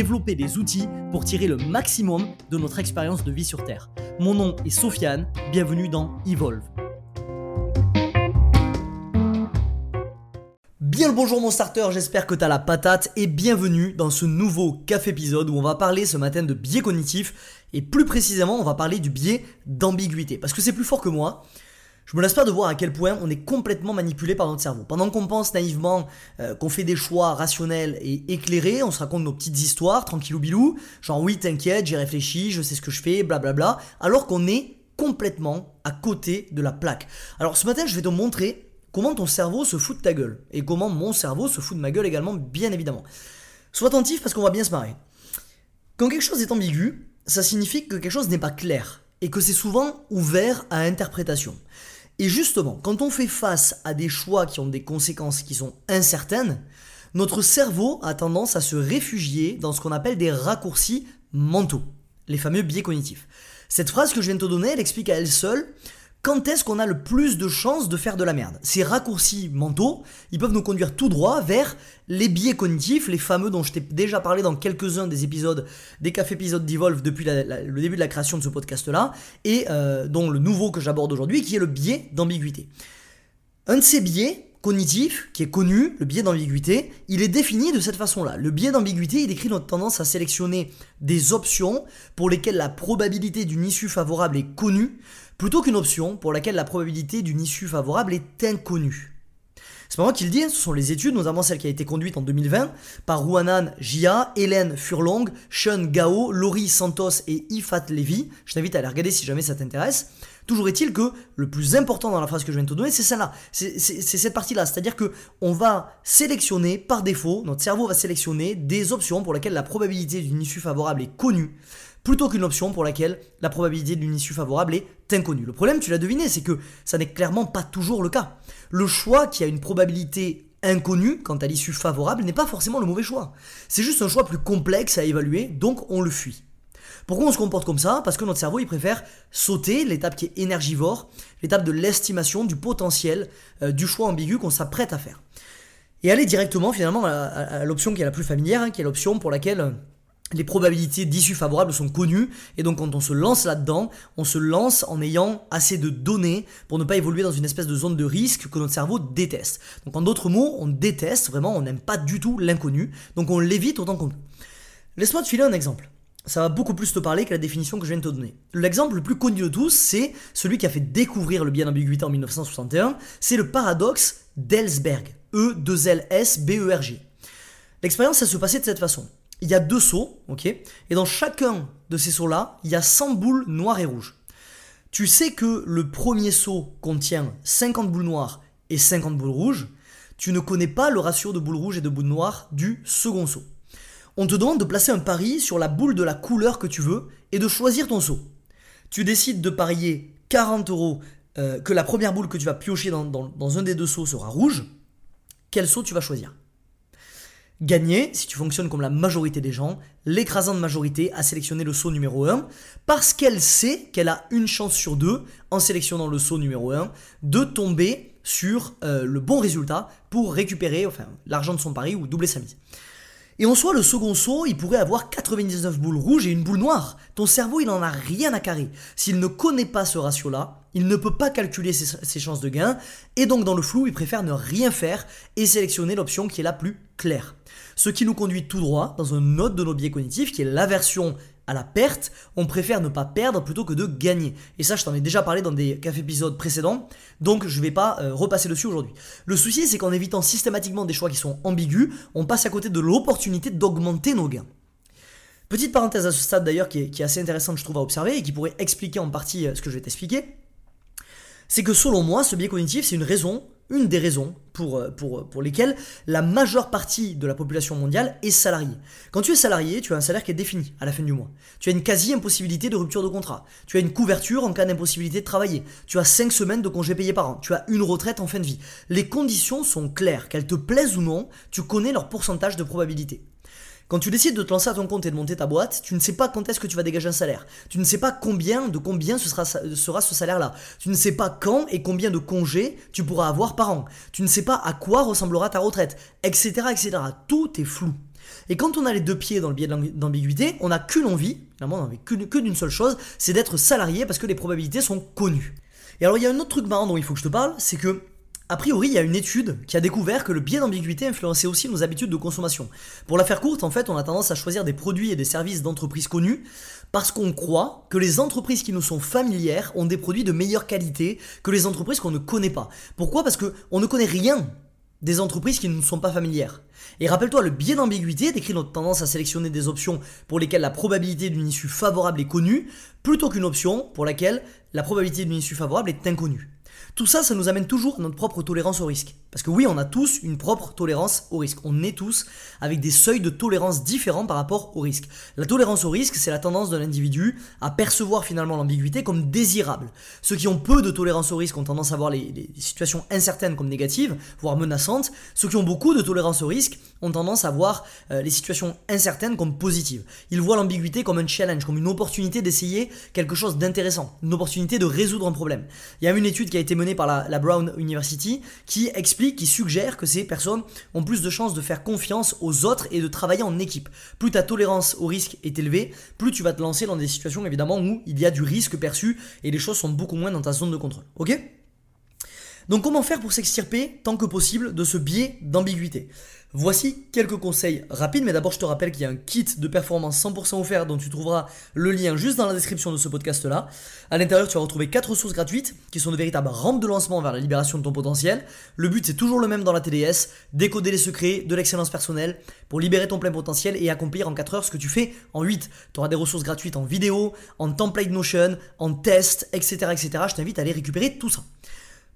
développer des outils pour tirer le maximum de notre expérience de vie sur Terre. Mon nom est Sofiane, bienvenue dans Evolve. Bien le bonjour mon starter, j'espère que t'as la patate et bienvenue dans ce nouveau café épisode où on va parler ce matin de biais cognitifs et plus précisément on va parler du biais d'ambiguïté parce que c'est plus fort que moi. Je me lasse pas de voir à quel point on est complètement manipulé par notre cerveau. Pendant qu'on pense naïvement euh, qu'on fait des choix rationnels et éclairés, on se raconte nos petites histoires, tranquillou bilou, genre oui t'inquiète, j'ai réfléchi, je sais ce que je fais, blablabla, alors qu'on est complètement à côté de la plaque. Alors ce matin je vais te montrer comment ton cerveau se fout de ta gueule, et comment mon cerveau se fout de ma gueule également, bien évidemment. Sois attentif parce qu'on va bien se marrer. Quand quelque chose est ambigu, ça signifie que quelque chose n'est pas clair, et que c'est souvent ouvert à interprétation. Et justement, quand on fait face à des choix qui ont des conséquences qui sont incertaines, notre cerveau a tendance à se réfugier dans ce qu'on appelle des raccourcis mentaux, les fameux biais cognitifs. Cette phrase que je viens de te donner, elle explique à elle seule quand est-ce qu'on a le plus de chances de faire de la merde? Ces raccourcis mentaux, ils peuvent nous conduire tout droit vers les biais cognitifs, les fameux dont je t'ai déjà parlé dans quelques-uns des épisodes, des cafés épisodes d'Evolve depuis le début de la création de ce podcast-là, et euh, dont le nouveau que j'aborde aujourd'hui, qui est le biais d'ambiguïté. Un de ces biais cognitifs, qui est connu, le biais d'ambiguïté, il est défini de cette façon-là. Le biais d'ambiguïté, il décrit notre tendance à sélectionner des options pour lesquelles la probabilité d'une issue favorable est connue, plutôt qu'une option pour laquelle la probabilité d'une issue favorable est inconnue. C'est pas moi qui le dis, hein, ce sont les études, notamment celle qui a été conduite en 2020 par Rouanan Jia, Hélène Furlong, Sean Gao, Laurie Santos et Ifat Levy. Je t'invite à les regarder si jamais ça t'intéresse. Toujours est-il que le plus important dans la phrase que je viens de te donner, c'est celle-là. C'est cette partie-là. C'est-à-dire que on va sélectionner par défaut, notre cerveau va sélectionner des options pour lesquelles la probabilité d'une issue favorable est connue plutôt qu'une option pour laquelle la probabilité d'une issue favorable est inconnue. Le problème, tu l'as deviné, c'est que ça n'est clairement pas toujours le cas. Le choix qui a une probabilité inconnue quant à l'issue favorable n'est pas forcément le mauvais choix. C'est juste un choix plus complexe à évaluer, donc on le fuit. Pourquoi on se comporte comme ça? Parce que notre cerveau, il préfère sauter l'étape qui est énergivore, l'étape de l'estimation du potentiel euh, du choix ambigu qu'on s'apprête à faire. Et aller directement finalement à, l'option qui est la plus familière, hein, qui est l'option pour laquelle euh, les probabilités d'issue favorable sont connues, et donc quand on se lance là-dedans, on se lance en ayant assez de données pour ne pas évoluer dans une espèce de zone de risque que notre cerveau déteste. Donc en d'autres mots, on déteste, vraiment, on n'aime pas du tout l'inconnu, donc on l'évite autant qu'on peut. Laisse-moi te filer un exemple. Ça va beaucoup plus te parler que la définition que je viens de te donner. L'exemple le plus connu de tous, c'est celui qui a fait découvrir le biais d'ambiguïté en 1961, c'est le paradoxe d'Ellsberg, E2LS-B-E-R-G. L'expérience, ça se passait de cette façon il y a deux seaux, ok Et dans chacun de ces seaux-là, il y a 100 boules noires et rouges. Tu sais que le premier seau contient 50 boules noires et 50 boules rouges. Tu ne connais pas le ratio de boules rouges et de boules noires du second seau. On te demande de placer un pari sur la boule de la couleur que tu veux et de choisir ton seau. Tu décides de parier 40 euros euh, que la première boule que tu vas piocher dans, un des deux seaux sera rouge. Quel seau tu vas choisir? Gagner, si tu fonctionnes comme la majorité des gens, l'écrasante majorité a sélectionné le saut numéro 1 parce qu'elle sait qu'elle a une chance sur deux, en sélectionnant le saut numéro 1, de tomber sur euh, le bon résultat pour récupérer enfin, l'argent de son pari ou doubler sa mise. Et en soi, le second saut, il pourrait avoir 99 boules rouges et une boule noire. Ton cerveau, il n'en a rien à carrer. S'il ne connaît pas ce ratio-là, il ne peut pas calculer ses, chances de gain, et donc dans le flou, il préfère ne rien faire et sélectionner l'option qui est la plus claire. Ce qui nous conduit tout droit dans un autre de nos biais cognitifs qui est l'aversion à la perte, on préfère ne pas perdre plutôt que de gagner. Et ça, je t'en ai déjà parlé dans des cafés épisodes précédents, donc je ne vais pas euh, repasser dessus aujourd'hui. Le souci, c'est qu'en évitant systématiquement des choix qui sont ambigus, on passe à côté de l'opportunité d'augmenter nos gains. Petite parenthèse à ce stade d'ailleurs qui, est, assez intéressante, je trouve, à observer et qui pourrait expliquer en partie euh, ce que je vais t'expliquer. C'est que selon moi, ce biais cognitif, c'est une raison une des raisons pour, euh, pour, pour lesquelles la majeure partie de la population mondiale est salariée. Quand tu es salarié, tu as un salaire qui est défini à la fin du mois. Tu as une quasi-impossibilité de rupture de contrat. Tu as une couverture en cas d'impossibilité de travailler. Tu as 5 semaines de congés payés par an. Tu as une retraite en fin de vie. Les conditions sont claires. Qu'elles te plaisent ou non, tu connais leur pourcentage de probabilité. Quand tu décides de te lancer à ton compte et de monter ta boîte, tu ne sais pas quand est-ce que tu vas dégager un salaire. Tu ne sais pas combien, de combien ce sera, ce salaire-là. Tu ne sais pas quand et combien de congés tu pourras avoir par an. Tu ne sais pas à quoi ressemblera ta retraite, etc., etc. Tout est flou. Et quand on a les deux pieds dans le biais d'ambiguïté, on n'a qu'une envie, on n'a que d'une seule chose, c'est d'être salarié parce que les probabilités sont connues. Et alors il y a un autre truc marrant dont il faut que je te parle, c'est que a priori, il y a une étude qui a découvert que le biais d'ambiguïté influençait aussi nos habitudes de consommation. Pour la faire courte, en fait, on a tendance à choisir des produits et des services d'entreprises connues parce qu'on croit que les entreprises qui nous sont familières ont des produits de meilleure qualité que les entreprises qu'on ne connaît pas. Pourquoi? Parce qu'on ne connaît rien des entreprises qui ne nous sont pas familières. Et rappelle-toi, le biais d'ambiguïté décrit notre tendance à sélectionner des options pour lesquelles la probabilité d'une issue favorable est connue, plutôt qu'une option pour laquelle la probabilité d'une issue favorable est inconnue. Tout ça, ça nous amène toujours à notre propre tolérance au risque. Parce que oui, on a tous une propre tolérance au risque. On est tous avec des seuils de tolérance différents par rapport au risque. La tolérance au risque, c'est la tendance de l'individu à percevoir finalement l'ambiguïté comme désirable. Ceux qui ont peu de tolérance au risque ont tendance à voir les, situations incertaines comme négatives, voire menaçantes. Ceux qui ont beaucoup de tolérance au risque ont tendance à voir euh, les situations incertaines comme positives. Ils voient l'ambiguïté comme un challenge, comme une opportunité d'essayer quelque chose d'intéressant, une opportunité de résoudre un problème. Il y a une étude qui a été menée par la, la Brown University qui explique qui suggère que ces personnes ont plus de chances de faire confiance aux autres et de travailler en équipe. Plus ta tolérance au risque est élevée, plus tu vas te lancer dans des situations évidemment où il y a du risque perçu et les choses sont beaucoup moins dans ta zone de contrôle. Ok? Donc comment faire pour s'extirper tant que possible de ce biais d'ambiguïté? Voici quelques conseils rapides, mais d'abord je te rappelle qu'il y a un kit de performance 100% offert dont tu trouveras le lien juste dans la description de ce podcast là. À l'intérieur tu vas retrouver 4 ressources gratuites qui sont de véritables rampes de lancement vers la libération de ton potentiel. Le but c'est toujours le même dans la TDS, décoder les secrets de l'excellence personnelle pour libérer ton plein potentiel et accomplir en 4 heures ce que tu fais en 8. Tu auras des ressources gratuites en vidéo, en template Notion, en test, etc. etc. Je t'invite à aller récupérer tout ça.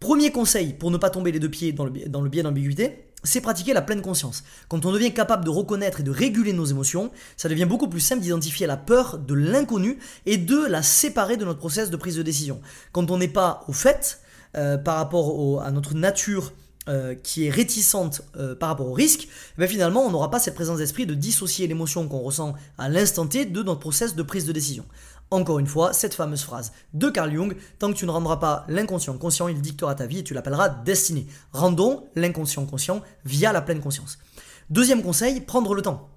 Premier conseil pour ne pas tomber les deux pieds dans le, biais d'ambiguïté, c'est pratiquer la pleine conscience. Quand on devient capable de reconnaître et de réguler nos émotions, ça devient beaucoup plus simple d'identifier la peur de l'inconnu et de la séparer de notre process de prise de décision. Quand on n'est pas au fait euh, par rapport à notre nature euh, qui est réticente euh, par rapport au risque, eh ben finalement on n'aura pas cette présence d'esprit de dissocier l'émotion qu'on ressent à l'instant T de notre process de prise de décision. Encore une fois, cette fameuse phrase de Carl Jung, tant que tu ne rendras pas l'inconscient conscient, il dictera ta vie et tu l'appelleras destinée. Rendons l'inconscient conscient via la pleine conscience. Deuxième conseil, prendre le temps.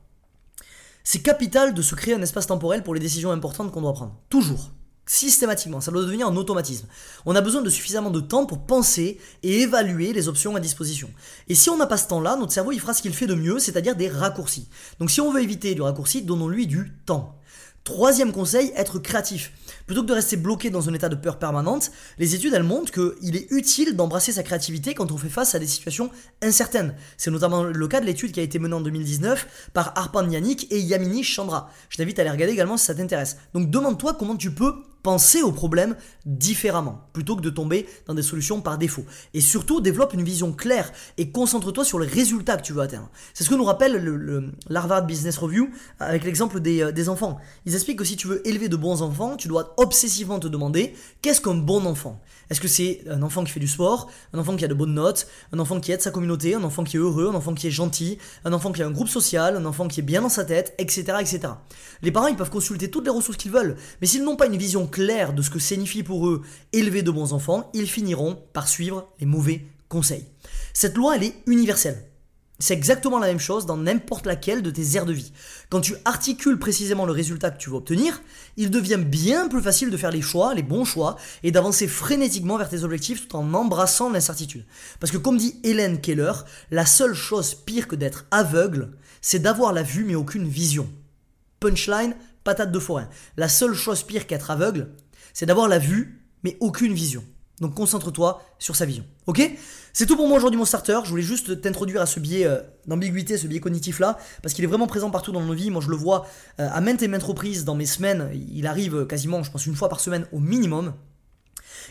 C'est capital de se créer un espace temporel pour les décisions importantes qu'on doit prendre. Toujours. Systématiquement, ça doit devenir un automatisme. On a besoin de suffisamment de temps pour penser et évaluer les options à disposition. Et si on n'a pas ce temps-là, notre cerveau il fera ce qu'il fait de mieux, c'est-à-dire des raccourcis. Donc si on veut éviter du raccourci, donnons-lui du temps. Troisième conseil, être créatif. Plutôt que de rester bloqué dans un état de peur permanente, les études elles montrent qu'il est utile d'embrasser sa créativité quand on fait face à des situations incertaines. C'est notamment le cas de l'étude qui a été menée en 2019 par Arpan Yannick et Yamini Chandra. Je t'invite à aller regarder également si ça t'intéresse. Donc demande-toi comment tu peux penser au problème différemment, plutôt que de tomber dans des solutions par défaut. Et surtout, développe une vision claire et concentre-toi sur les résultats que tu veux atteindre. C'est ce que nous rappelle le, l'Harvard Business Review avec l'exemple des, euh, des enfants. Ils expliquent que si tu veux élever de bons enfants, tu dois obsessivement te demander qu'est-ce qu'un bon enfant? Est-ce que c'est un enfant qui fait du sport, un enfant qui a de bonnes notes, un enfant qui aide sa communauté, un enfant qui est heureux, un enfant qui est gentil, un enfant qui a un groupe social, un enfant qui est bien dans sa tête, etc. etc. Les parents, ils peuvent consulter toutes les ressources qu'ils veulent, mais s'ils n'ont pas une vision clair de ce que signifie pour eux élever de bons enfants, ils finiront par suivre les mauvais conseils. Cette loi, elle est universelle. C'est exactement la même chose dans n'importe laquelle de tes aires de vie. Quand tu articules précisément le résultat que tu veux obtenir, il devient bien plus facile de faire les choix, les bons choix, et d'avancer frénétiquement vers tes objectifs tout en embrassant l'incertitude. Parce que comme dit Hélène Keller, la seule chose pire que d'être aveugle, c'est d'avoir la vue mais aucune vision. Punchline, patate de forain. La seule chose pire qu'être aveugle, c'est d'avoir la vue, mais aucune vision. Donc concentre-toi sur sa vision. Ok? C'est tout pour moi aujourd'hui mon starter. Je voulais juste t'introduire à ce biais euh, d'ambiguïté, ce biais cognitif là, parce qu'il est vraiment présent partout dans nos vies. Moi je le vois euh, à maintes et maintes reprises dans mes semaines. Il arrive quasiment, je pense, une fois par semaine au minimum.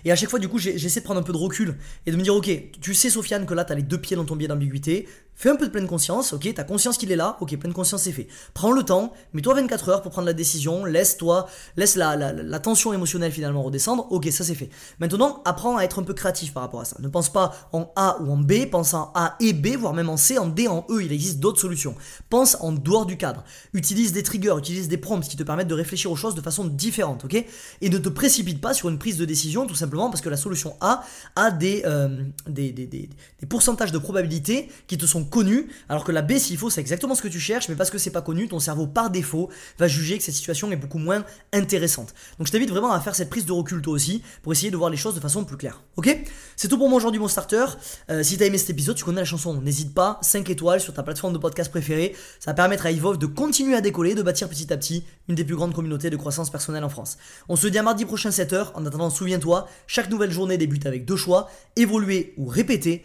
Et à chaque fois, du coup, j'essaie de prendre un peu de recul et de me dire, ok, tu sais, Sofiane, que là, tu as les deux pieds dans ton biais d'ambiguïté. Fais un peu de pleine conscience, ok, t'as conscience qu'il est là, ok, pleine conscience c'est fait. Prends le temps, mets-toi 24 heures pour prendre la décision, laisse-toi, laisse la, tension émotionnelle finalement redescendre, ok, ça c'est fait. Maintenant, apprends à être un peu créatif par rapport à ça. Ne pense pas en A ou en B, pense en A et B, voire même en C, en D, en E, il existe d'autres solutions. Pense en dehors du cadre. Utilise des triggers, utilise des prompts qui te permettent de réfléchir aux choses de façon différente, ok? Et ne te précipite pas sur une prise de décision tout simplement parce que la solution A a des, euh, des, des, des pourcentages de probabilité qui te sont connu, alors que la B, s'il faut, c'est exactement ce que tu cherches, mais parce que c'est pas connu, ton cerveau par défaut va juger que cette situation est beaucoup moins intéressante. Donc je t'invite vraiment à faire cette prise de recul toi aussi, pour essayer de voir les choses de façon plus claire. Ok? C'est tout pour moi aujourd'hui, mon starter. Euh, si t'as aimé cet épisode, tu connais la chanson, n'hésite pas, 5 étoiles sur ta plateforme de podcast préférée, ça va permettre à Evolve de continuer à décoller, de bâtir petit à petit une des plus grandes communautés de croissance personnelle en France. On se dit à mardi prochain 7h, en attendant, souviens-toi, chaque nouvelle journée débute avec deux choix, évoluer ou répéter,